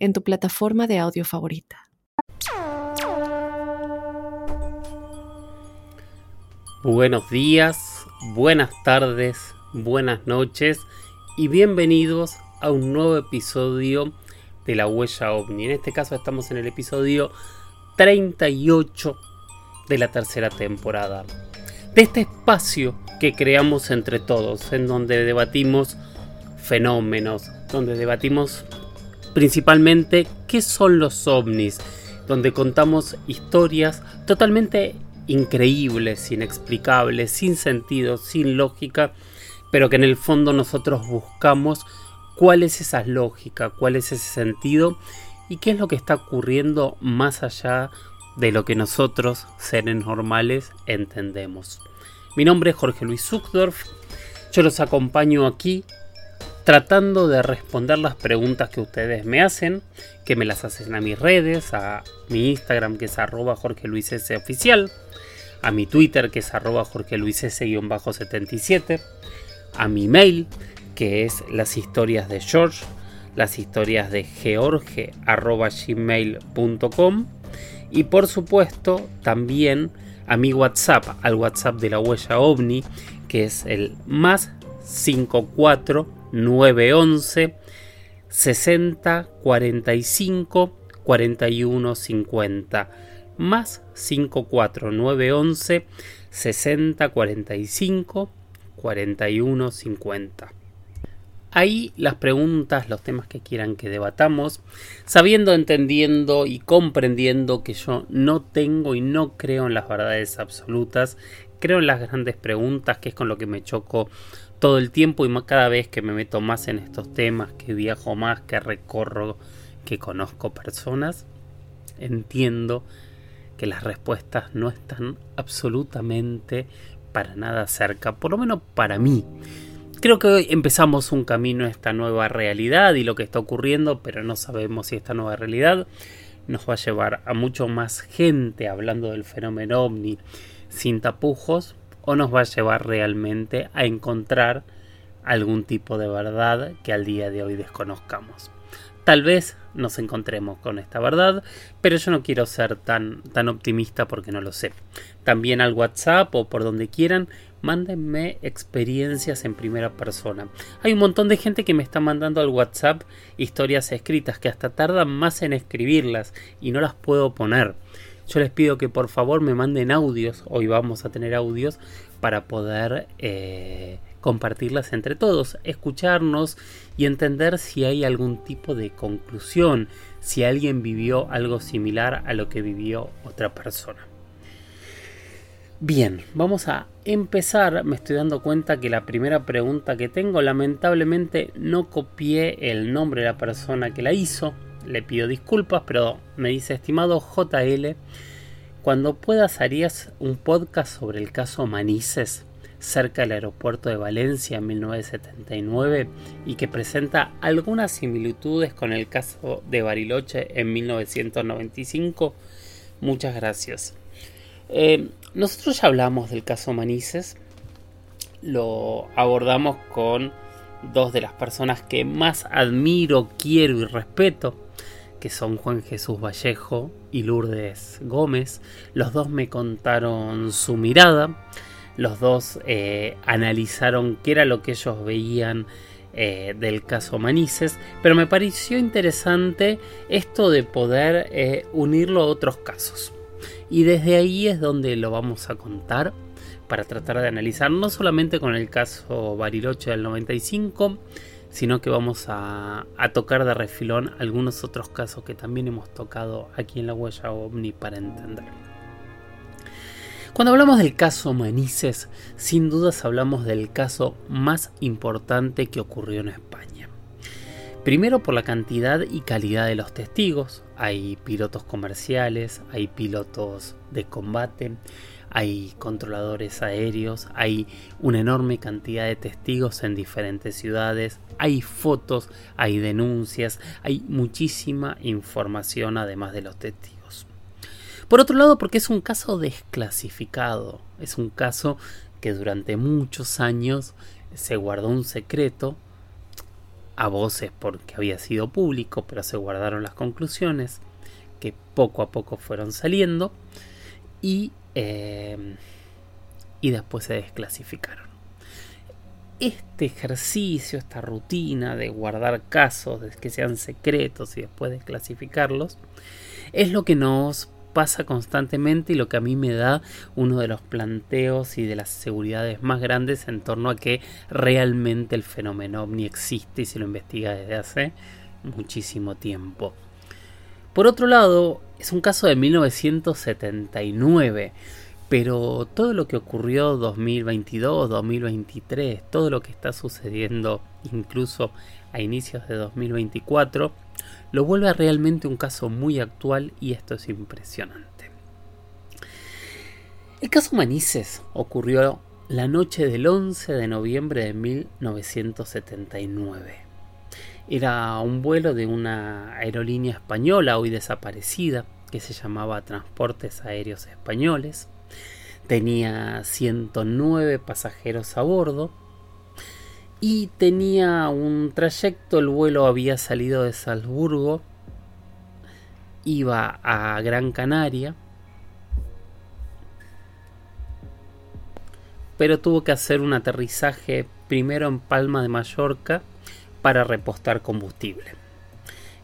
en tu plataforma de audio favorita. Buenos días, buenas tardes, buenas noches y bienvenidos a un nuevo episodio de La Huella OVNI. En este caso estamos en el episodio 38 de la tercera temporada. De este espacio que creamos entre todos, en donde debatimos fenómenos, donde debatimos principalmente qué son los ovnis, donde contamos historias totalmente increíbles, inexplicables, sin sentido, sin lógica, pero que en el fondo nosotros buscamos cuál es esa lógica, cuál es ese sentido y qué es lo que está ocurriendo más allá de lo que nosotros, seres normales, entendemos. Mi nombre es Jorge Luis Zuckdorf, yo los acompaño aquí tratando de responder las preguntas que ustedes me hacen, que me las hacen a mis redes, a mi Instagram que es arroba Jorge Luis S oficial, a mi Twitter que es arroba Jorge Luis S-77, a mi mail que es las historias de George, las historias de george arroba gmail.com y por supuesto también a mi WhatsApp, al WhatsApp de la huella ovni que es el más 54 911 60 45 41 50 más 54 911 60 45 41 50 Ahí las preguntas, los temas que quieran que debatamos, sabiendo, entendiendo y comprendiendo que yo no tengo y no creo en las verdades absolutas, creo en las grandes preguntas, que es con lo que me choco todo el tiempo y cada vez que me meto más en estos temas, que viajo más, que recorro, que conozco personas, entiendo que las respuestas no están absolutamente para nada cerca, por lo menos para mí. Creo que hoy empezamos un camino a esta nueva realidad y lo que está ocurriendo, pero no sabemos si esta nueva realidad nos va a llevar a mucho más gente hablando del fenómeno ovni sin tapujos o nos va a llevar realmente a encontrar algún tipo de verdad que al día de hoy desconozcamos. Tal vez nos encontremos con esta verdad, pero yo no quiero ser tan, tan optimista porque no lo sé. También al WhatsApp o por donde quieran, mándenme experiencias en primera persona. Hay un montón de gente que me está mandando al WhatsApp historias escritas que hasta tardan más en escribirlas y no las puedo poner. Yo les pido que por favor me manden audios, hoy vamos a tener audios para poder eh, compartirlas entre todos, escucharnos y entender si hay algún tipo de conclusión, si alguien vivió algo similar a lo que vivió otra persona. Bien, vamos a empezar. Me estoy dando cuenta que la primera pregunta que tengo, lamentablemente no copié el nombre de la persona que la hizo le pido disculpas, pero me dice, estimado JL, cuando puedas harías un podcast sobre el caso Manises cerca del aeropuerto de Valencia en 1979 y que presenta algunas similitudes con el caso de Bariloche en 1995. Muchas gracias. Eh, nosotros ya hablamos del caso Manises, lo abordamos con dos de las personas que más admiro, quiero y respeto que son Juan Jesús Vallejo y Lourdes Gómez. Los dos me contaron su mirada, los dos eh, analizaron qué era lo que ellos veían eh, del caso Manises, pero me pareció interesante esto de poder eh, unirlo a otros casos. Y desde ahí es donde lo vamos a contar para tratar de analizar no solamente con el caso Bariloche del 95, sino que vamos a, tocar de refilón algunos otros casos que también hemos tocado aquí en la huella ovni para entender. Cuando hablamos del caso Manises, sin dudas hablamos del caso más importante que ocurrió en España. Primero por la cantidad y calidad de los testigos. Hay pilotos comerciales, hay pilotos de combate, hay controladores aéreos, hay una enorme cantidad de testigos en diferentes ciudades, hay fotos, hay denuncias, hay muchísima información además de los testigos. Por otro lado, porque es un caso desclasificado, es un caso que durante muchos años se guardó un secreto a voces porque había sido público, pero se guardaron las conclusiones que poco a poco fueron saliendo y Em, y después se desclasificaron. Este ejercicio, esta rutina de guardar casos, de que sean secretos y después desclasificarlos, es lo que nos pasa constantemente y lo que a mí me da uno de los planteos y de las seguridades más grandes en torno a que realmente el fenómeno ovni existe y se lo investiga desde hace muchísimo tiempo. Por otro lado, es un caso de 1979, pero todo lo que ocurrió 2022, 2023, todo lo que está sucediendo incluso a inicios de 2024, lo vuelve realmente un caso muy actual y esto es impresionante. El caso Manises ocurrió la noche del 11 de noviembre de 1979. Era un vuelo de una aerolínea española hoy desaparecida que se llamaba Transportes Aéreos Españoles. Tenía 109 pasajeros a bordo y tenía un trayecto, el vuelo había salido de Salzburgo, iba a Gran Canaria, pero tuvo que hacer un aterrizaje primero en Palma de Mallorca para repostar combustible.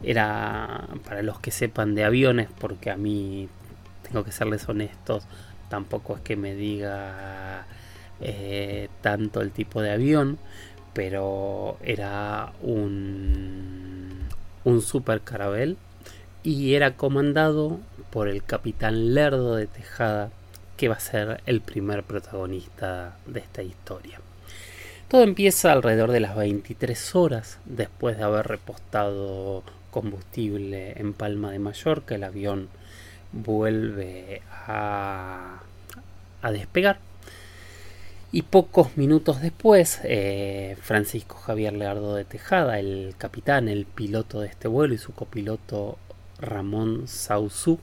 Era para los que sepan de aviones, porque a mí tengo que serles honestos, tampoco es que me diga eh, tanto el tipo de avión, pero era un, un super carabel y era comandado por el capitán Lerdo de Tejada, que va a ser el primer protagonista de esta historia. Todo empieza alrededor de las 23 horas después de haber repostado combustible en Palma de Mallorca. El avión vuelve a, despegar. Y pocos minutos después, eh, Francisco Javier Leardo de Tejada, el capitán, el piloto de este vuelo y su copiloto Ramón Sauzú,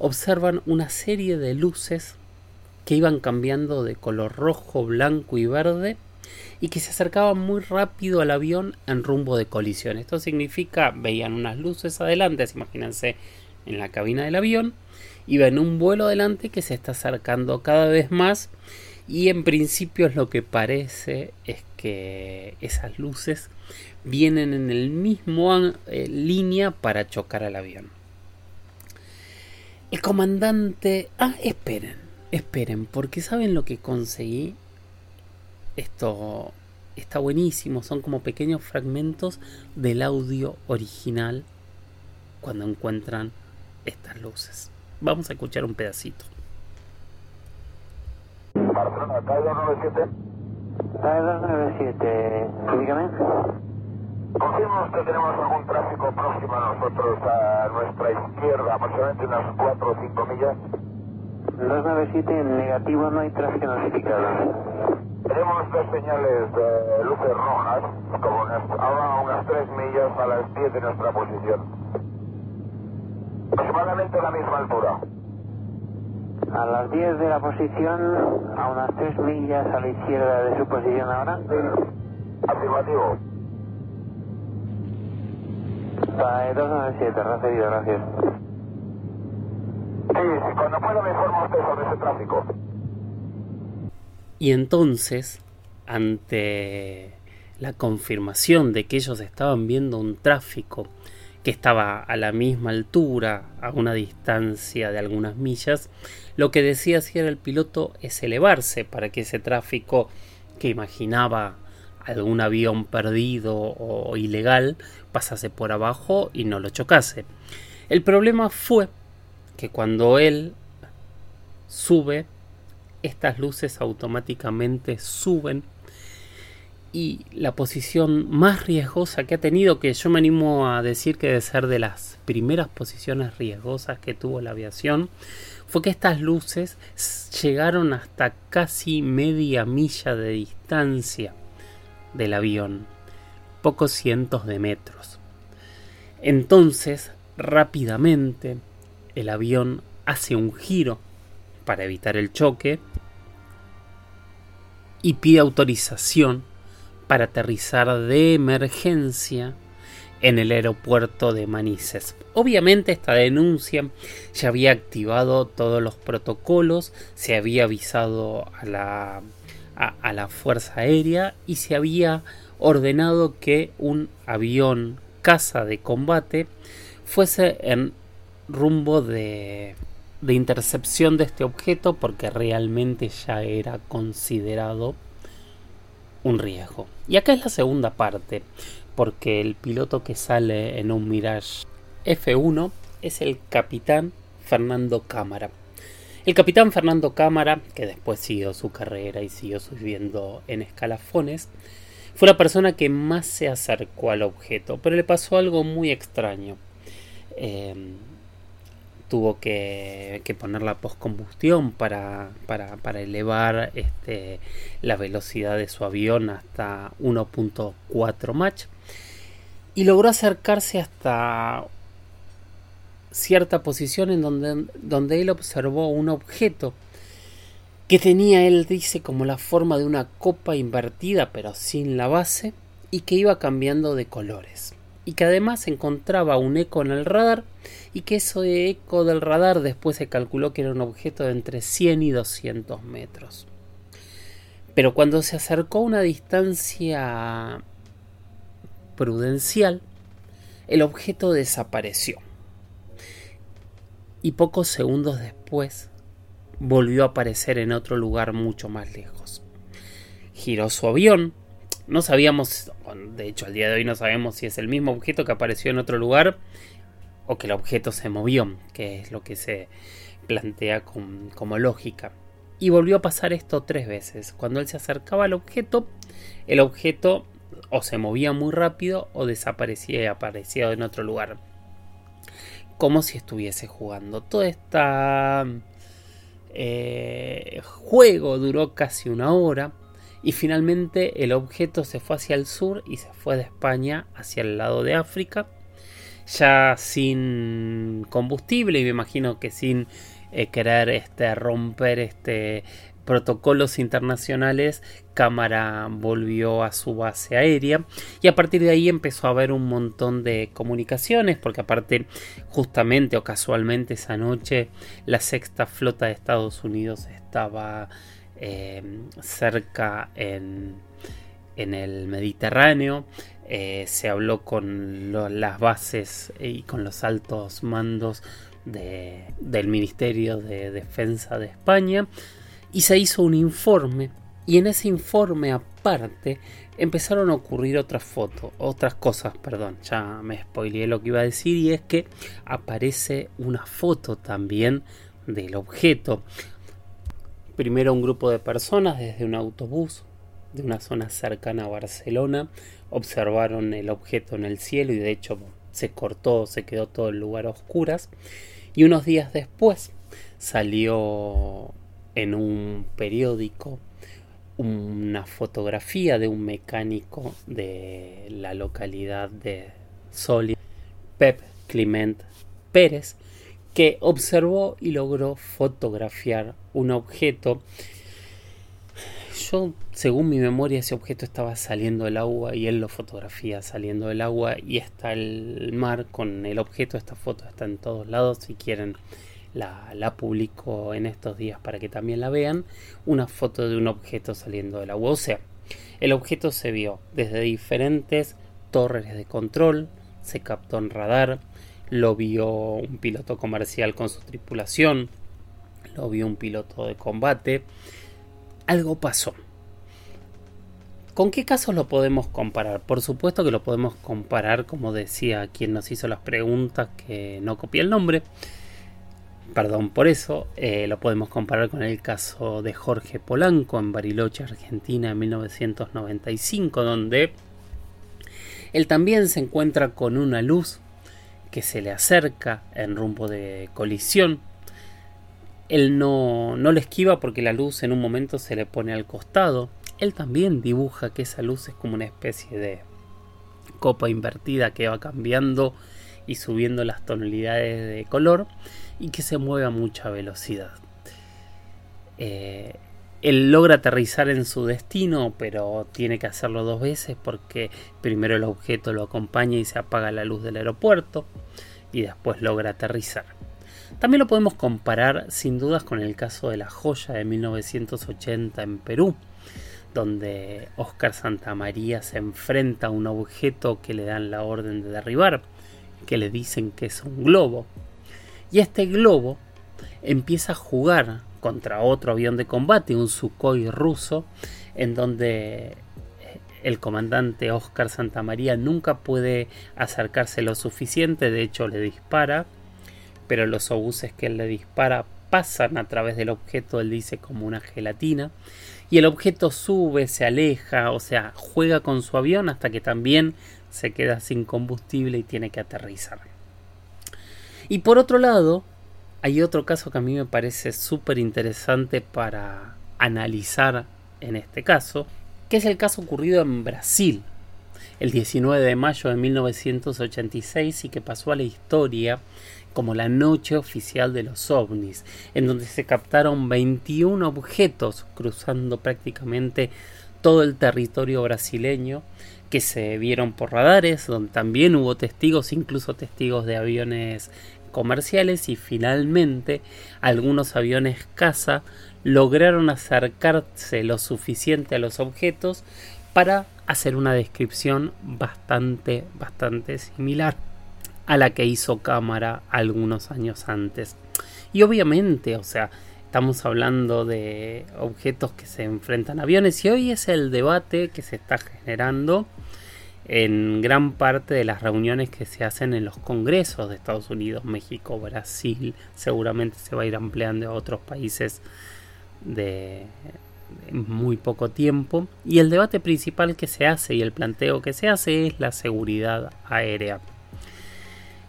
observan una serie de luces que iban cambiando de color rojo, blanco y verde y que se acercaban muy rápido al avión en rumbo de colisión. Esto significa, veían unas luces adelante, imagínense en la cabina del avión, y ven un vuelo adelante que se está acercando cada vez más y en principio lo que parece es que esas luces vienen en el mismo eh, línea para chocar al avión. El comandante... Ah, esperen, esperen, porque ¿saben lo que conseguí? Esto está buenísimo, son como pequeños fragmentos del audio original cuando encuentran estas luces. Vamos a escuchar un pedacito. Barcelona, calle 297. Calle 297, dígame. Confirmamos que tenemos algún tráfico próximo a nosotros, a nuestra izquierda, aproximadamente unas 4 o 5 millas. 297, en negativo no hay tráfico notificado. Tenemos dos señales de luces rojas, como ahora a unas 3 millas a las 10 de nuestra posición. Aproximadamente a la misma altura. A las 10 de la posición, a unas 3 millas a la izquierda de su posición ahora. Afirmativo. PAE 297, recibido, gracias. Sí, sí, cuando pueda me informa usted sobre ese tráfico. Y entonces, ante la confirmación de que ellos estaban viendo un tráfico que estaba a la misma altura, a una distancia de algunas millas, lo que decía si era el piloto es elevarse para que ese tráfico que imaginaba algún avión perdido o ilegal pasase por abajo y no lo chocase. El problema fue que cuando él sube estas luces automáticamente suben y la posición más riesgosa que ha tenido, que yo me animo a decir que debe ser de las primeras posiciones riesgosas que tuvo la aviación, fue que estas luces llegaron hasta casi media milla de distancia del avión, pocos cientos de metros. Entonces, rápidamente, el avión hace un giro para evitar el choque y pide autorización para aterrizar de emergencia en el aeropuerto de Manises. Obviamente esta denuncia ya había activado todos los protocolos, se había avisado a la, a, la Fuerza Aérea y se había ordenado que un avión caza de combate fuese en rumbo de, de intercepción de este objeto porque realmente ya era considerado un riesgo. Y acá es la segunda parte, porque el piloto que sale en un Mirage F1 es el capitán Fernando Cámara. El capitán Fernando Cámara, que después siguió su carrera y siguió subiendo en escalafones, fue la persona que más se acercó al objeto, pero le pasó algo muy extraño. Eh, tuvo que, poner la postcombustión para, para, para elevar este, la velocidad de su avión hasta 1.4 Mach y logró acercarse hasta cierta posición en donde, donde él observó un objeto que tenía, él dice, como la forma de una copa invertida pero sin la base y que iba cambiando de colores y que además encontraba un eco en el radar y que ese eco del radar después se calculó que era un objeto de entre 100 y 200 metros. Pero cuando se acercó a una distancia prudencial, el objeto desapareció. Y pocos segundos después volvió a aparecer en otro lugar mucho más lejos. Giró su avión, no sabíamos, de hecho al día de hoy no sabemos si es el mismo objeto que apareció en otro lugar o que el objeto se movió, que es lo que se plantea como lógica. Y volvió a pasar esto tres veces. Cuando él se acercaba al objeto, el objeto o se movía muy rápido o desaparecía y aparecía en otro lugar. Como si estuviese jugando. Todo este juego duró casi una hora y finalmente el objeto se fue hacia el sur y se fue de España hacia el lado de África, ya sin combustible y me imagino que sin eh, querer este, romper este, protocolos internacionales, Cámara volvió a su base aérea y a partir de ahí empezó a haber un montón de comunicaciones porque aparte justamente o casualmente esa noche la sexta flota de Estados Unidos estaba eh, cerca en, el Mediterráneo. Eh, se habló con las bases y con los altos mandos del Ministerio de Defensa de España y se hizo un informe y en ese informe aparte empezaron a ocurrir otras fotos, otras cosas, perdón, ya me spoileé lo que iba a decir y es que aparece una foto también del objeto, Primero un grupo de personas desde un autobús de una zona cercana a Barcelona observaron el objeto en el cielo y de hecho se cortó, se quedó todo el lugar a oscuras. Y unos días después salió en un periódico una fotografía de un mecánico de la localidad de Soli, Pep Clement Pérez, que observó y logró fotografiar un objeto. Yo, según mi memoria, ese objeto estaba saliendo del agua y él lo fotografía saliendo del agua y está el mar con el objeto. Esta foto está en todos lados. Si quieren, la, la publico en estos días para que también la vean. Una foto de un objeto saliendo del agua. O sea, el objeto se vio desde diferentes torres de control, se captó en radar, lo vio un piloto comercial con su tripulación, lo vio un piloto de combate. Algo pasó. ¿Con qué casos lo podemos comparar? Por supuesto que lo podemos comparar, como decía quien nos hizo las preguntas, que no copié el nombre, Perdón por eso, eh, lo podemos comparar con el caso de Jorge Polanco en Bariloche, Argentina, en 1995, donde él también se encuentra con una luz que se le acerca en rumbo de colisión. Él no, no le esquiva porque la luz en un momento se le pone al costado. Él también dibuja que esa luz es como una especie de copa invertida que va cambiando y subiendo las tonalidades de color y que se mueve a mucha velocidad. Eh, él logra aterrizar en su destino, pero tiene que hacerlo dos veces porque primero el objeto lo acompaña y se apaga la luz del aeropuerto y después logra aterrizar. También lo podemos comparar sin dudas con el caso de la joya de 1980 en Perú, donde Oscar Santamaría se enfrenta a un objeto que le dan la orden de derribar, que le dicen que es un globo. Y este globo empieza a jugar contra otro avión de combate, un Sukhoi ruso, en donde eh, el comandante Oscar Santamaría nunca puede acercarse lo suficiente, de hecho le dispara, pero los obuses que él le dispara pasan a través del objeto, él dice como una gelatina, y el objeto sube, se aleja, o sea, juega con su avión hasta que también se queda sin combustible y tiene que aterrizar. Y por otro lado, hay otro caso que a mí me parece súper interesante para analizar en este caso, que es el caso ocurrido en Brasil el 19 de mayo de 1986 y que pasó a la historia como la noche oficial de los ovnis, en donde se captaron 21 objetos cruzando prácticamente todo el territorio brasileño que se vieron por radares, donde también hubo testigos, incluso testigos de aviones comerciales y finalmente algunos aviones caza lograron acercarse lo suficiente a los objetos para hacer una descripción bastante, bastante similar a la que hizo cámara algunos años antes. Y obviamente, o sea, estamos hablando de objetos que se enfrentan a aviones y hoy es el debate que se está generando en gran parte de las reuniones que se hacen en los congresos de Estados Unidos, México, Brasil, seguramente se va a ir ampliando a otros países de muy poco tiempo. Y el debate principal que se hace y el planteo que se hace es la seguridad aérea.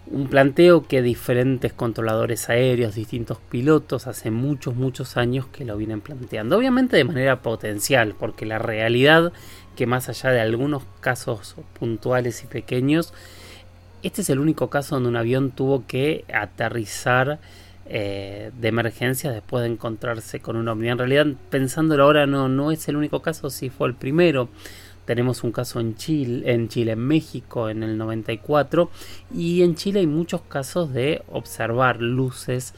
Un planteo que diferentes controladores aéreos, distintos pilotos, hace muchos, muchos años que lo vienen planteando. Obviamente de manera potencial, porque la realidad que más allá de algunos casos puntuales y pequeños, este es el único caso donde un avión tuvo que aterrizar eh, de emergencia después de encontrarse con un ovni. En realidad, pensándolo ahora, no, no es el único caso, sí fue el primero. Tenemos un caso en Chile, en Chile, en México, en el 94. Y en Chile hay muchos casos de observar luces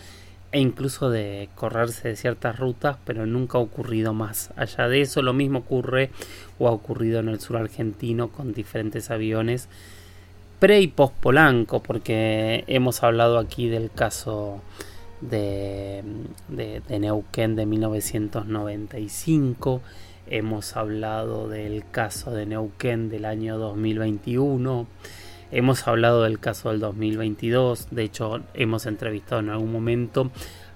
e incluso de correrse de ciertas rutas, pero nunca ha ocurrido más. Allá de eso, lo mismo ocurre o ha ocurrido en el sur argentino con diferentes aviones pre y post Polanco, porque hemos hablado aquí del caso de, de, de Neuquén de 1995, hemos hablado del caso de Neuquén del año 2021 Hemos hablado del caso del 2022, de hecho hemos entrevistado en algún momento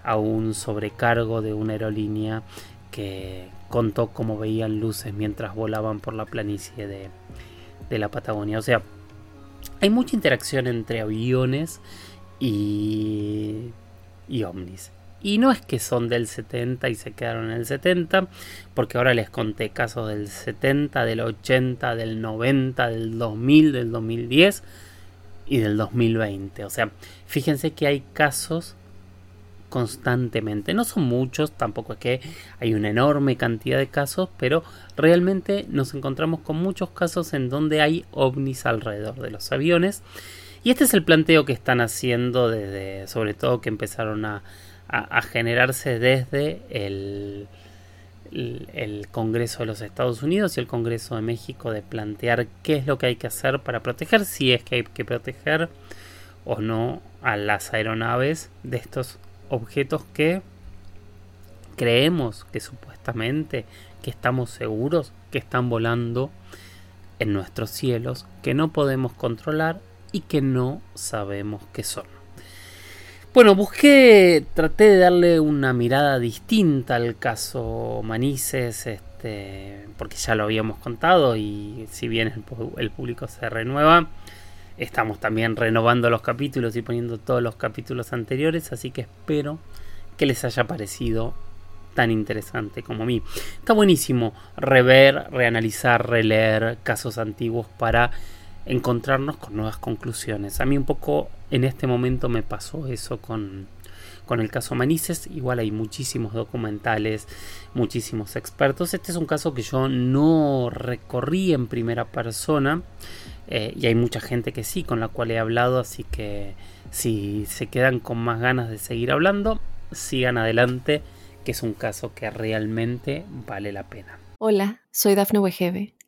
a un sobrecargo de una aerolínea que contó cómo veían luces mientras volaban por la planicie de, de la Patagonia. O sea, hay mucha interacción entre aviones y, y ovnis. Y no es que son del 70 y se quedaron en el 70, porque ahora les conté casos del 70, del 80, del 90, del 2000, del 2010 y del 2020. O sea, fíjense que hay casos constantemente. No son muchos, tampoco es que hay una enorme cantidad de casos, pero realmente nos encontramos con muchos casos en donde hay ovnis alrededor de los aviones. Y este es el planteo que están haciendo desde, sobre todo que empezaron a, a, generarse desde el, el, Congreso de los Estados Unidos y el Congreso de México de plantear qué es lo que hay que hacer para proteger, si es que hay que proteger o no a las aeronaves de estos objetos que creemos que supuestamente que estamos seguros que están volando en nuestros cielos, que no podemos controlar y que no sabemos qué son. Bueno, busqué, traté de darle una mirada distinta al caso Manises, este, porque ya lo habíamos contado y si bien el, público se renueva, estamos también renovando los capítulos y poniendo todos los capítulos anteriores, así que espero que les haya parecido tan interesante como a mí. Está buenísimo rever, reanalizar, releer casos antiguos para encontrarnos con nuevas conclusiones. A mí un poco en este momento me pasó eso con, con el caso Manises. Igual hay muchísimos documentales, muchísimos expertos. Este es un caso que yo no recorrí en primera persona. Eh, y hay mucha gente que sí, con la cual he hablado. Así que si se quedan con más ganas de seguir hablando, sigan adelante, que es un caso que realmente vale la pena. Hola, soy Dafne Wegebe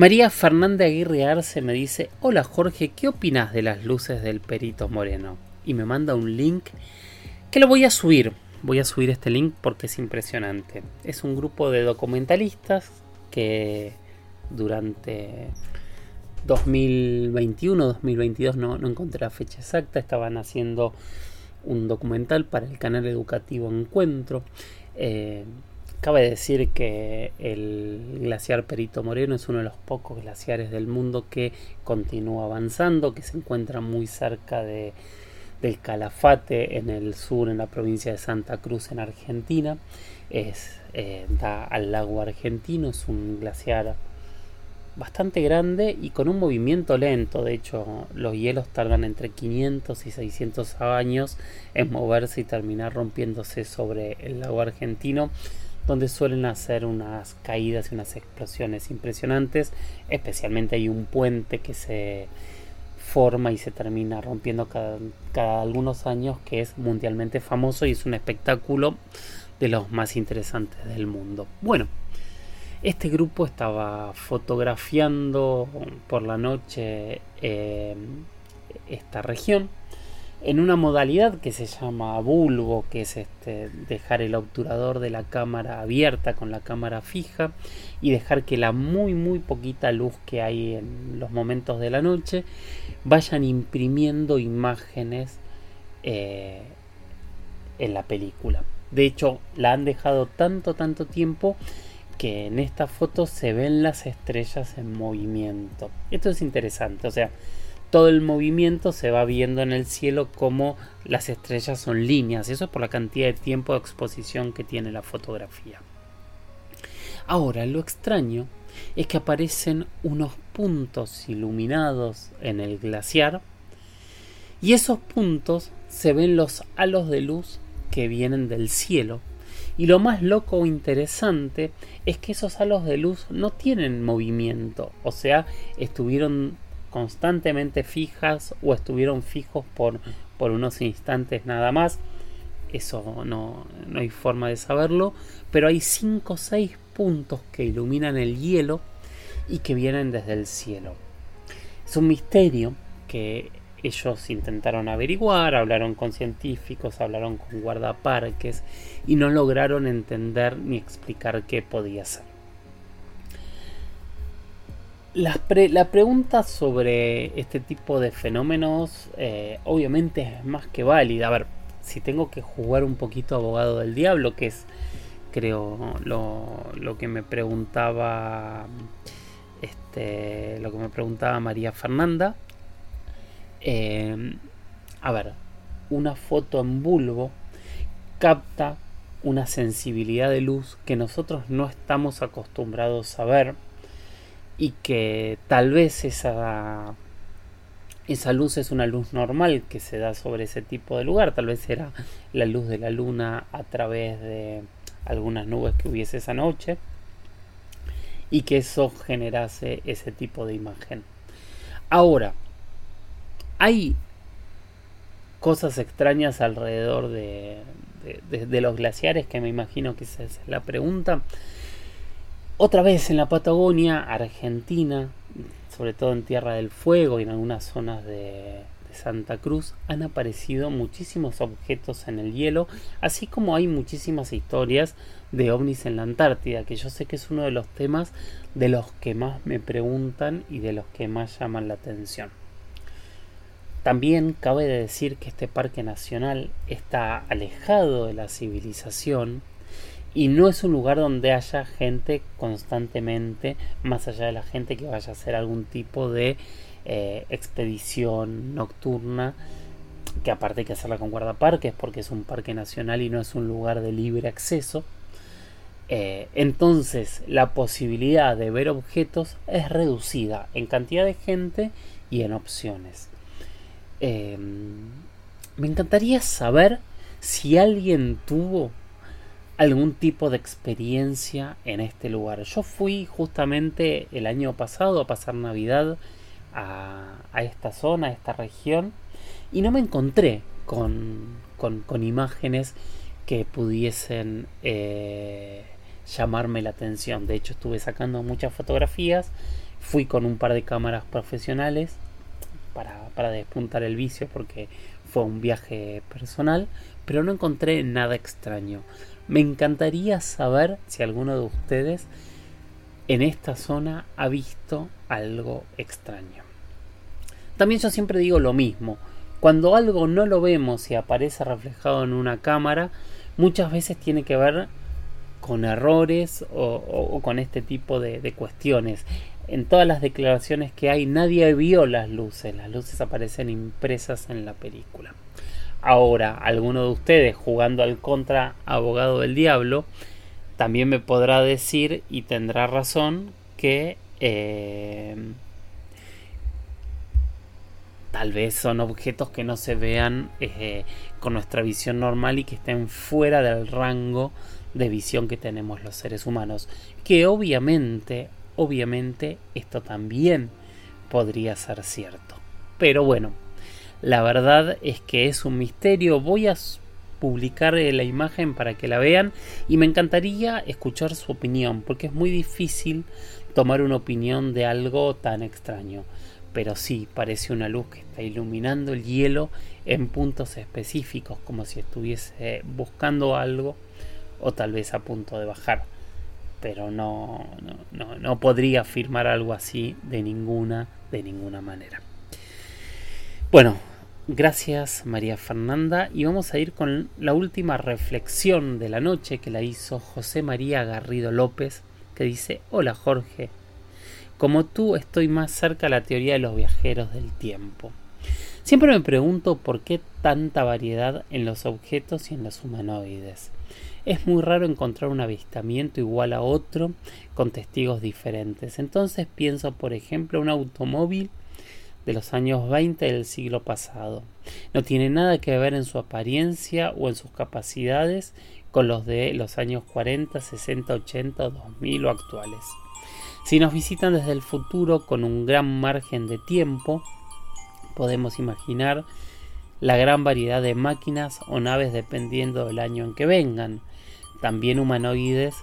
María Fernanda Aguirre Arce me dice, hola Jorge, ¿qué opinas de las luces del Perito Moreno? Y me manda un link que lo voy a subir. Voy a subir este link porque es impresionante. Es un grupo de documentalistas que durante 2021, 2022, no, no encontré la fecha exacta, estaban haciendo un documental para el canal educativo Encuentro. Eh, Cabe decir que el glaciar Perito Moreno es uno de los pocos glaciares del mundo que continúa avanzando, que se encuentra muy cerca de, del Calafate en el sur, en la provincia de Santa Cruz, en Argentina. Es, eh, da al lago argentino, es un glaciar bastante grande y con un movimiento lento. De hecho, los hielos tardan entre 500 y 600 años en moverse y terminar rompiéndose sobre el lago argentino donde suelen hacer unas caídas y unas explosiones impresionantes. Especialmente hay un puente que se forma y se termina rompiendo cada, algunos años que es mundialmente famoso y es un espectáculo de los más interesantes del mundo. Bueno, este grupo estaba fotografiando por la noche eh, esta región en una modalidad que se llama bulbo, que es este, dejar el obturador de la cámara abierta con la cámara fija y dejar que la muy muy poquita luz que hay en los momentos de la noche vayan imprimiendo imágenes eh, en la película. De hecho, la han dejado tanto tanto tiempo que en esta foto se ven las estrellas en movimiento. Esto es interesante, o sea, todo el movimiento se va viendo en el cielo como las estrellas son líneas. Eso es por la cantidad de tiempo de exposición que tiene la fotografía. Ahora, lo extraño es que aparecen unos puntos iluminados en el glaciar y esos puntos se ven los halos de luz que vienen del cielo. Y lo más loco o interesante es que esos halos de luz no tienen movimiento, o sea, estuvieron constantemente fijas o estuvieron fijos por, por unos instantes nada más. Eso no, no hay forma de saberlo, pero hay 5 o 6 puntos que iluminan el hielo y que vienen desde el cielo. Es un misterio que ellos intentaron averiguar, hablaron con científicos, hablaron con guardaparques y no lograron entender ni explicar qué podía ser. La, pregunta sobre este tipo de fenómenos eh, obviamente es más que válida. A ver, si tengo que jugar un poquito abogado del diablo, que es creo lo, que me preguntaba este, lo que me preguntaba María Fernanda. Eh, a ver, una foto en bulbo capta una sensibilidad de luz que nosotros no estamos acostumbrados a ver y que tal vez esa, esa luz es una luz normal que se da sobre ese tipo de lugar, tal vez era la luz de la luna a través de algunas nubes que hubiese esa noche y que eso generase ese tipo de imagen. Ahora, hay cosas extrañas alrededor de, de, los glaciares, que me imagino que esa es la pregunta. Otra vez en la Patagonia, Argentina, sobre todo en Tierra del Fuego y en algunas zonas de, Santa Cruz, han aparecido muchísimos objetos en el hielo, así como hay muchísimas historias de ovnis en la Antártida, que yo sé que es uno de los temas de los que más me preguntan y de los que más llaman la atención. También cabe decir que este parque nacional está alejado de la civilización y no es un lugar donde haya gente constantemente, más allá de la gente que vaya a hacer algún tipo de eh, expedición nocturna, que aparte hay que hacerla con guardaparques porque es un parque nacional y no es un lugar de libre acceso. Eh, entonces la posibilidad de ver objetos es reducida en cantidad de gente y en opciones. Em, me encantaría saber si alguien tuvo algún tipo de experiencia en este lugar. Yo fui justamente el año pasado a pasar Navidad a, esta zona, a esta región, y no me encontré con, con, imágenes que pudiesen eh, llamarme la atención. De hecho, estuve sacando muchas fotografías, fui con un par de cámaras profesionales para, despuntar el vicio porque fue un viaje personal, pero no encontré nada extraño. Me encantaría saber si alguno de ustedes en esta zona ha visto algo extraño. También yo siempre digo lo mismo. Cuando algo no lo vemos y aparece reflejado en una cámara, muchas veces tiene que ver con errores o, con este tipo de, cuestiones en todas las declaraciones que hay nadie vio las luces, las luces aparecen impresas en la película. Ahora, alguno de ustedes jugando al contra abogado del diablo, también me podrá decir y tendrá razón que eh, tal vez son objetos que no se vean eh, con nuestra visión normal y que estén fuera del rango de visión que tenemos los seres humanos, que obviamente obviamente esto también podría ser cierto. Pero bueno, la verdad es que es un misterio. Voy a publicar eh, la imagen para que la vean y me encantaría escuchar su opinión porque es muy difícil tomar una opinión de algo tan extraño. Pero sí, parece una luz que está iluminando el hielo en puntos específicos, como si estuviese buscando algo o tal vez a punto de bajar pero no, no, no, podría afirmar algo así de ninguna, de ninguna manera. Bueno, gracias María Fernanda y vamos a ir con la última reflexión de la noche que la hizo José María Garrido López, que dice, hola Jorge, como tú estoy más cerca a la teoría de los viajeros del tiempo. Siempre me pregunto por qué tanta variedad en los objetos y en los humanoides. Es muy raro encontrar un avistamiento igual a otro con testigos diferentes. Entonces pienso, por ejemplo, un automóvil de los años 20 del siglo pasado. No tiene nada que ver en su apariencia o en sus capacidades con los de los años 40, 60, 80, 2000 o actuales. Si nos visitan desde el futuro con un gran margen de tiempo, podemos imaginar la gran variedad de máquinas o naves dependiendo del año en que vengan también humanoides,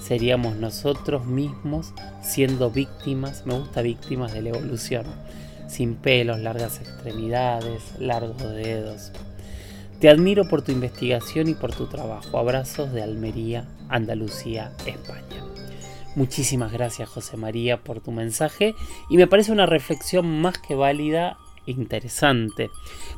seríamos nosotros mismos siendo víctimas, me gusta víctimas de la evolución, sin pelos, largas extremidades, largos dedos. Te admiro por tu investigación y por tu trabajo. Abrazos de Almería, Andalucía, España. Muchísimas gracias José María por tu mensaje y me parece una reflexión más que válida e interesante.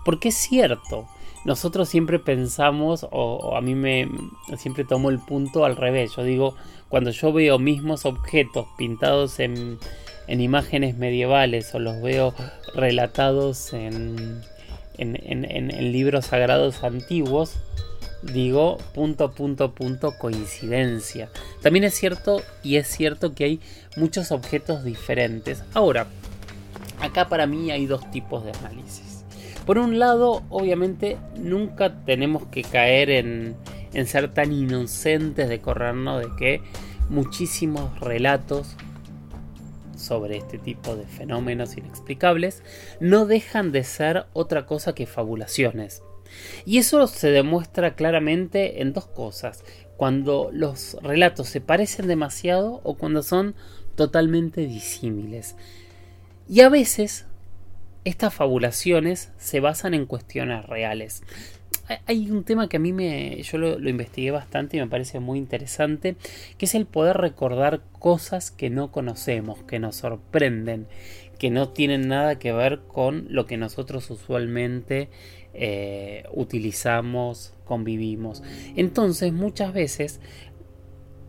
Porque es cierto, nosotros siempre pensamos, o, a mí me siempre tomo el punto al revés. Yo digo, cuando yo veo mismos objetos pintados en, en imágenes medievales o los veo relatados en, en, en, libros sagrados antiguos, digo punto, punto, punto, coincidencia. También es cierto, y es cierto que hay muchos objetos diferentes. Ahora, acá para mí hay dos tipos de análisis. Por un lado, obviamente, nunca tenemos que caer en, ser tan inocentes de corrernos de que muchísimos relatos sobre este tipo de fenómenos inexplicables no dejan de ser otra cosa que fabulaciones. Y eso se demuestra claramente en dos cosas, cuando los relatos se parecen demasiado o cuando son totalmente disímiles. Y a veces estas fabulaciones se basan en cuestiones reales hay un tema que a mí me. Yo lo, investigué bastante y me parece muy interesante. Que es el poder recordar cosas que no conocemos, que nos sorprenden, que no tienen nada que ver con lo que nosotros usualmente eh, utilizamos, convivimos. Entonces, muchas veces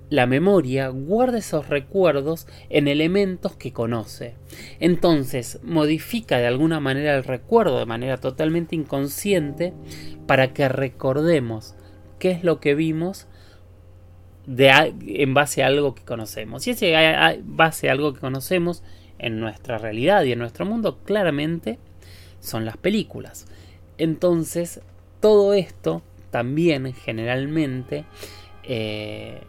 la memoria guarda esos recuerdos en elementos que conoce. Entonces modifica de alguna manera el recuerdo de manera totalmente inconsciente para que recordemos qué es lo que vimos de, en base a algo que conocemos. Y ese base a algo que conocemos en nuestra realidad y en nuestro mundo claramente son las películas. Entonces todo esto también generalmente eh,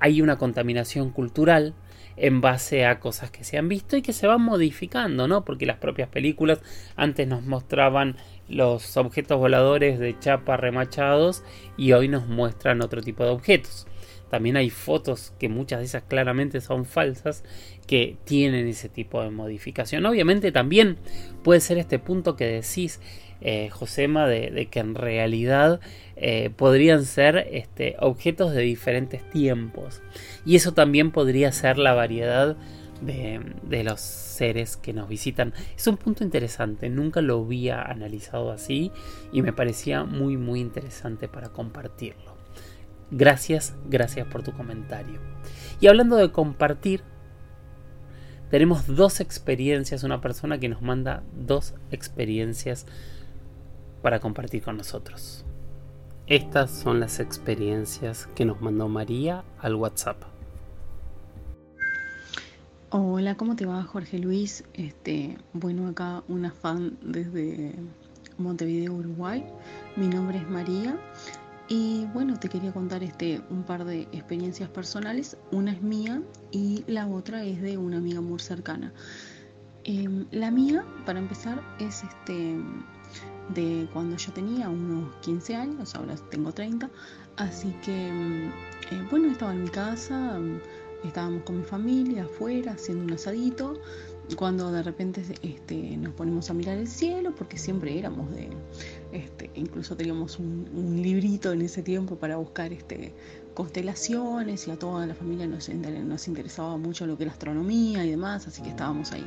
hay una contaminación cultural en base a cosas que se han visto y que se van modificando, ¿no? Porque las propias películas antes nos mostraban los objetos voladores de chapa remachados y hoy nos muestran otro tipo de objetos. También hay fotos que muchas de esas claramente son falsas que tienen ese tipo de modificación. Obviamente también puede ser este punto que decís, eh, Josema, de, que en realidad eh, podrían ser este, objetos de diferentes tiempos. Y eso también podría ser la variedad de, de, los seres que nos visitan. Es un punto interesante, nunca lo había analizado así y me parecía muy muy interesante para compartirlo. Gracias, gracias por tu comentario. Y hablando de compartir, tenemos dos experiencias, una persona que nos manda dos experiencias para compartir con nosotros. Estas son las experiencias que nos mandó María al WhatsApp. Hola, ¿cómo te va Jorge Luis? Este, bueno, acá una fan desde Montevideo, Uruguay. Mi nombre es María y bueno, te quería contar este un par de experiencias personales. Una es mía y la otra es de una amiga muy cercana. Em, la mía, para empezar, es este de cuando yo tenía unos 15 años, ahora tengo 30, así que mm, eh, bueno, estaba en mi casa, mm, estábamos con mi familia afuera haciendo un asadito, cuando de repente este, nos ponemos a mirar el cielo, porque siempre éramos de, este, incluso teníamos un, un, librito en ese tiempo para buscar este, constelaciones y a toda la familia nos, nos interesaba mucho lo que era astronomía y demás, así que estábamos ahí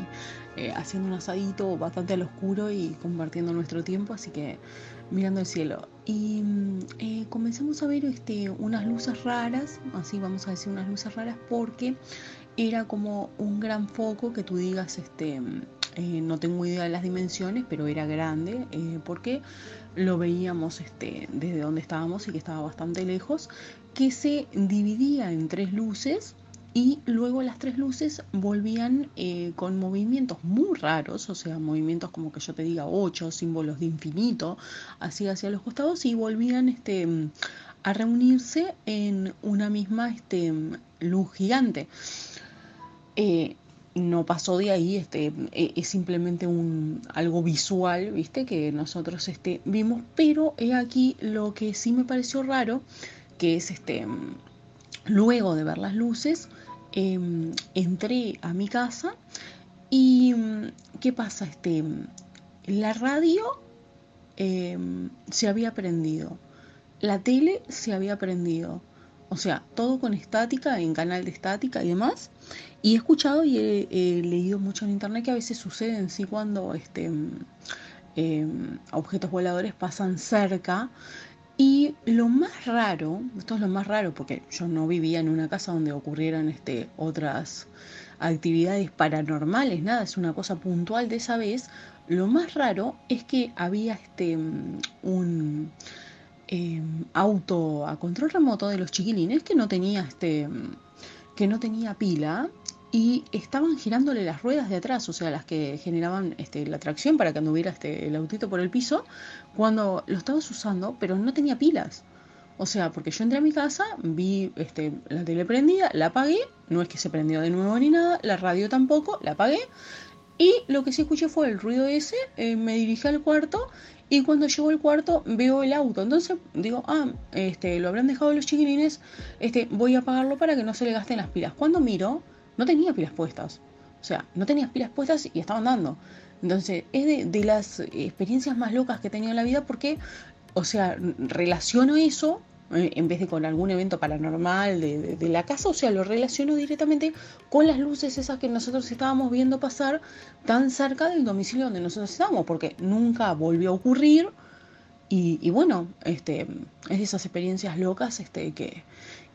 eh, haciendo un asadito bastante al oscuro y compartiendo nuestro tiempo, así que mirando el cielo. Y mm, eh, comenzamos a ver este, unas luces raras, así vamos a decir unas luces raras, porque era como un gran foco que tú digas, este, eh, no tengo idea de las dimensiones, pero era grande, porque lo veíamos este, desde donde estábamos y que estaba bastante lejos que se dividía en tres luces y luego las tres luces volvían eh, con movimientos muy raros, o sea, movimientos como que yo te diga ocho, símbolos de infinito, así hacia los costados y volvían este, a reunirse en una misma este, luz gigante. Eh, no pasó de ahí, este, e, es simplemente un, algo visual, ¿viste? Que nosotros este, vimos, pero he aquí lo que sí me pareció raro que es este, luego de ver las luces, em, entré a mi casa y ¿qué pasa? Este, la radio em, se había prendido, la tele se había prendido, o sea, todo con estática, en canal de estática y demás. Y he escuchado y he, leído mucho en internet que a veces sucede en sí cuando este, em, objetos voladores pasan cerca y lo más raro, esto es lo más raro porque yo no vivía en una casa donde ocurrieran este, otras actividades paranormales, nada, es una cosa puntual de esa vez. Lo más raro es que había este, un em, auto a control remoto de los chiquilines que no tenía este que no tenía pila y estaban girándole las ruedas de atrás, o sea, las que generaban este, la tracción para que anduviera este, el autito por el piso, cuando lo estabas usando, pero no tenía pilas. O sea, porque yo entré a mi casa, vi este, la tele prendida, la apagué, no es que se prendió de nuevo ni nada, la radio tampoco, la apagué. Y lo que sí escuché fue el ruido ese, eh, me dirigí al cuarto y cuando llego al cuarto veo el auto. Entonces digo, ah, este, lo habrán dejado los chiquilines, este, voy a apagarlo para que no se le gasten las pilas. Cuando miro, no tenía pilas puestas. O sea, no tenía pilas puestas y estaban dando. Entonces, es de, las experiencias más locas que he tenido en la vida porque, o sea, relaciono eso eh, en vez de con algún evento paranormal de, la casa, o sea, lo relaciono directamente con las luces esas que nosotros estábamos viendo pasar tan cerca del domicilio donde nosotros estábamos, porque nunca volvió a ocurrir. Y, bueno, este, es de esas experiencias locas este, que,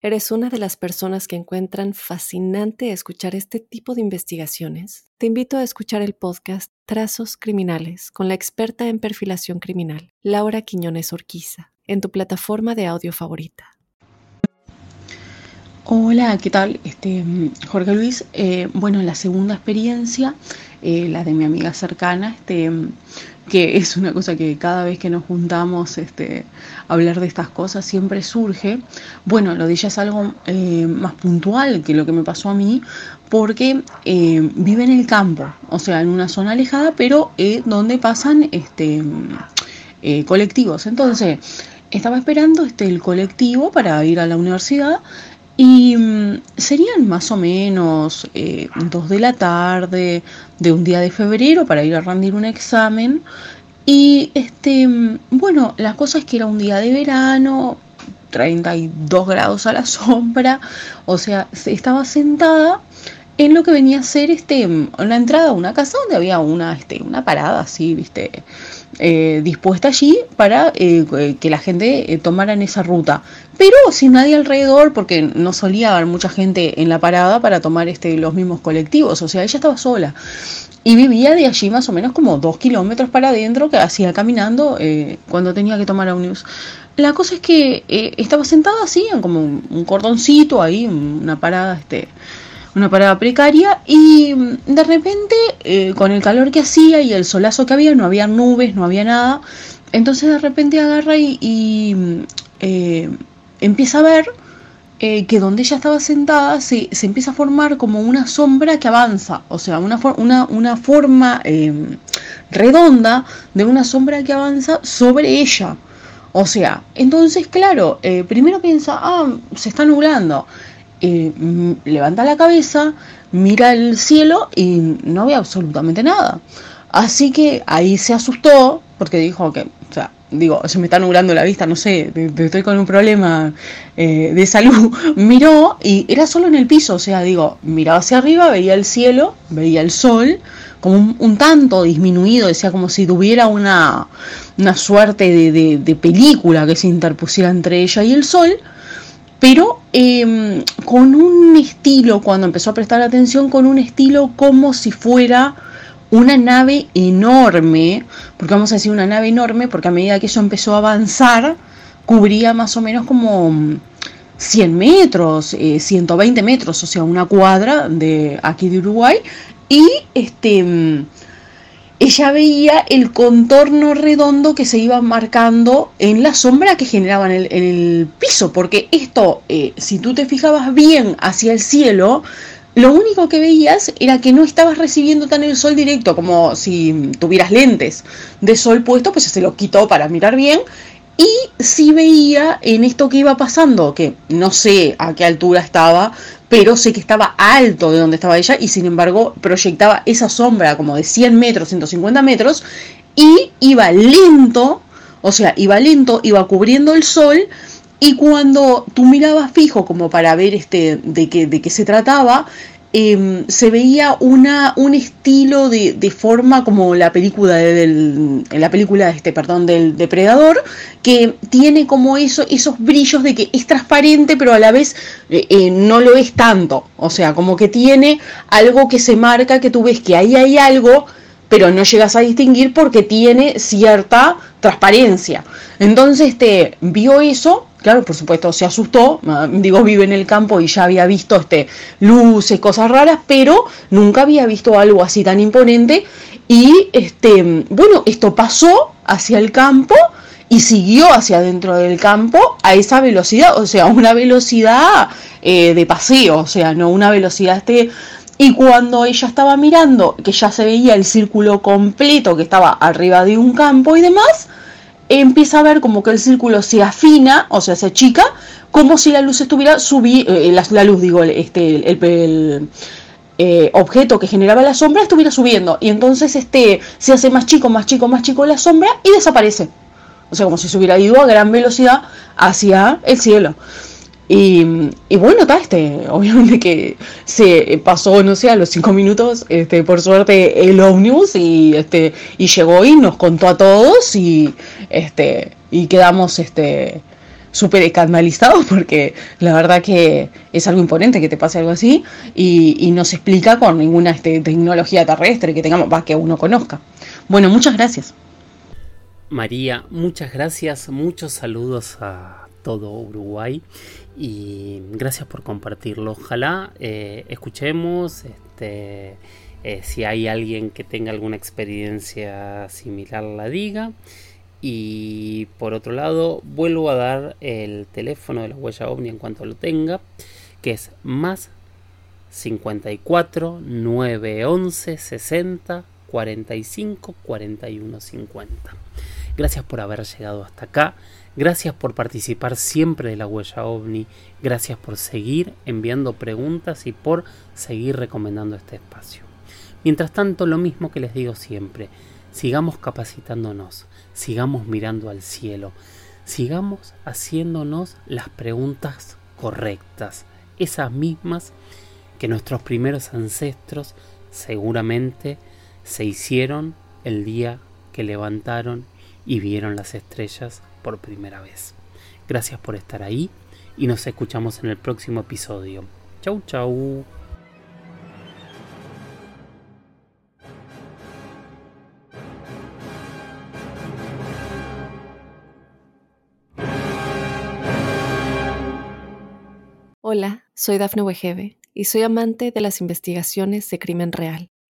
eres una de las personas que encuentran fascinante escuchar este tipo de investigaciones, te invito a escuchar el podcast Trazos Criminales con la experta en perfilación criminal, Laura Quiñones Orquiza, en tu plataforma de audio favorita. Hola, ¿qué tal? Este, Jorge Luis. Eh, bueno, la segunda experiencia, eh, la de mi amiga cercana, este, que es una cosa que cada vez que nos juntamos este, a hablar de estas cosas siempre surge. Bueno, lo de ella es algo eh, más puntual que lo que me pasó a mí, porque vive en el campo, o sea, en una zona alejada, pero donde pasan este, colectivos. Entonces, estaba esperando este, el colectivo para ir a la universidad y mm, serían más o menos eh, dos de la tarde de un día de febrero para ir a rendir un examen. Y este, mm, bueno, la cosa es que era un día de verano, 32 grados a la sombra, o sea, estaba sentada en lo que venía a ser este, mm, la entrada a una casa donde había una, este, una parada así, viste, eh, dispuesta allí para eh, que la gente eh, tomara esa ruta. Pero sin nadie alrededor, porque no solía haber mucha gente en la parada para tomar este, los mismos colectivos. O sea, ella estaba sola. Y vivía de allí más o menos como dos kilómetros para adentro, que hacía caminando cuando tenía que tomar ómnibus. La cosa es que estaba sentada así, en como un, un cordoncito ahí, una parada este, una parada precaria y mm, de repente eh, con el calor que hacía y el solazo que había, no había nubes, no había nada, entonces de repente agarra y, mm, eh, empieza a ver eh, que donde ella estaba sentada se, se, empieza a formar como una sombra que avanza, o sea, una, una, una forma redonda de una sombra que avanza sobre ella. O sea, entonces, claro, primero piensa, ah, se está nublando. Eh, levanta la cabeza, mira el cielo y no ve absolutamente nada. Así que ahí se asustó porque dijo que, o sea, digo, se me está nublando la vista, no sé, estoy con un problema eh, de salud. Miró y era solo en el piso, o sea, digo, miraba hacia arriba, veía el cielo, veía el sol, como un, tanto disminuido, decía como si tuviera una, una suerte de, de película que se interpusiera entre ella y el sol pero em, con un estilo, cuando empezó a prestar atención, con un estilo como si fuera una nave enorme, porque vamos a decir una nave enorme, porque a medida que eso empezó a avanzar, cubría más o menos como 100 metros, 120 eh, metros, o sea, una cuadra de aquí de Uruguay, y este ella veía el contorno redondo que se iba marcando en la sombra que generaba en el, piso, porque esto, eh, si tú te fijabas bien hacia el cielo, lo único que veías era que no estabas recibiendo tan el sol directo como si tuvieras lentes de sol puesto, pues se lo quitó para mirar bien. Y sí veía en esto que iba pasando, que no sé a qué altura estaba, pero sé que estaba alto de donde estaba ella y sin embargo proyectaba esa sombra como de 100 metros, 150 metros y iba lento, o sea, iba lento, iba cubriendo el sol y cuando tú mirabas fijo como para ver este de qué de qué se trataba, Em, se veía una, un estilo de, de, forma como la película del, en la película este perdón del depredador que tiene como eso esos brillos de que es transparente pero a la vez eh, eh, no lo es tanto. O sea como que tiene algo que se marca que tú ves que ahí hay algo pero no llegas a distinguir porque tiene cierta transparencia. Entonces, este, vio eso, claro, por supuesto, se asustó, ah, digo, vive en el campo y ya había visto este, luces, cosas raras, pero nunca había visto algo así tan imponente. Y, este, bueno, esto pasó hacia el campo y siguió hacia dentro del campo a esa velocidad, o sea, una velocidad eh, de paseo, o sea, no una velocidad este y cuando ella estaba mirando, que ya se veía el círculo completo que estaba arriba de un campo y demás, empieza a ver como que el círculo se afina, o sea, se achica, como si la luz estuviera subiendo, eh, la, luz, digo, este, el, eh, objeto que generaba la sombra estuviera subiendo. Y entonces este, se hace más chico, más chico, más chico la sombra y desaparece. O sea, como si se hubiera ido a gran velocidad hacia el cielo. Y, bueno, está, este, obviamente que se pasó, no sé, a los cinco minutos, este, por suerte, el Omnibus y este, y llegó y nos contó a todos y este, y quedamos este súper escandalizados porque la verdad que es algo imponente que te pase algo así y, y no se explica con ninguna este, tecnología terrestre que tengamos, va, que uno conozca. Bueno, muchas gracias. María, muchas gracias, muchos saludos a todo Uruguay y gracias por compartirlo. Ojalá eh, escuchemos este, eh, si hay alguien que tenga alguna experiencia similar, la diga. Y por otro lado, vuelvo a dar el teléfono de la huella ovni en cuanto lo tenga, que es más 54 911 60 45 41 50. Gracias por haber llegado hasta acá. Gracias por participar siempre de la huella ovni. Gracias por seguir enviando preguntas y por seguir recomendando este espacio. Mientras tanto, lo mismo que les digo siempre, sigamos capacitándonos, sigamos mirando al cielo, sigamos haciéndonos las preguntas correctas, esas mismas que nuestros primeros ancestros seguramente se hicieron el día que levantaron y vieron las estrellas por primera vez. Gracias por estar ahí y nos escuchamos en el próximo episodio. Chau chau. Hola, soy Dafne Wegebe y soy amante de las investigaciones de crimen real.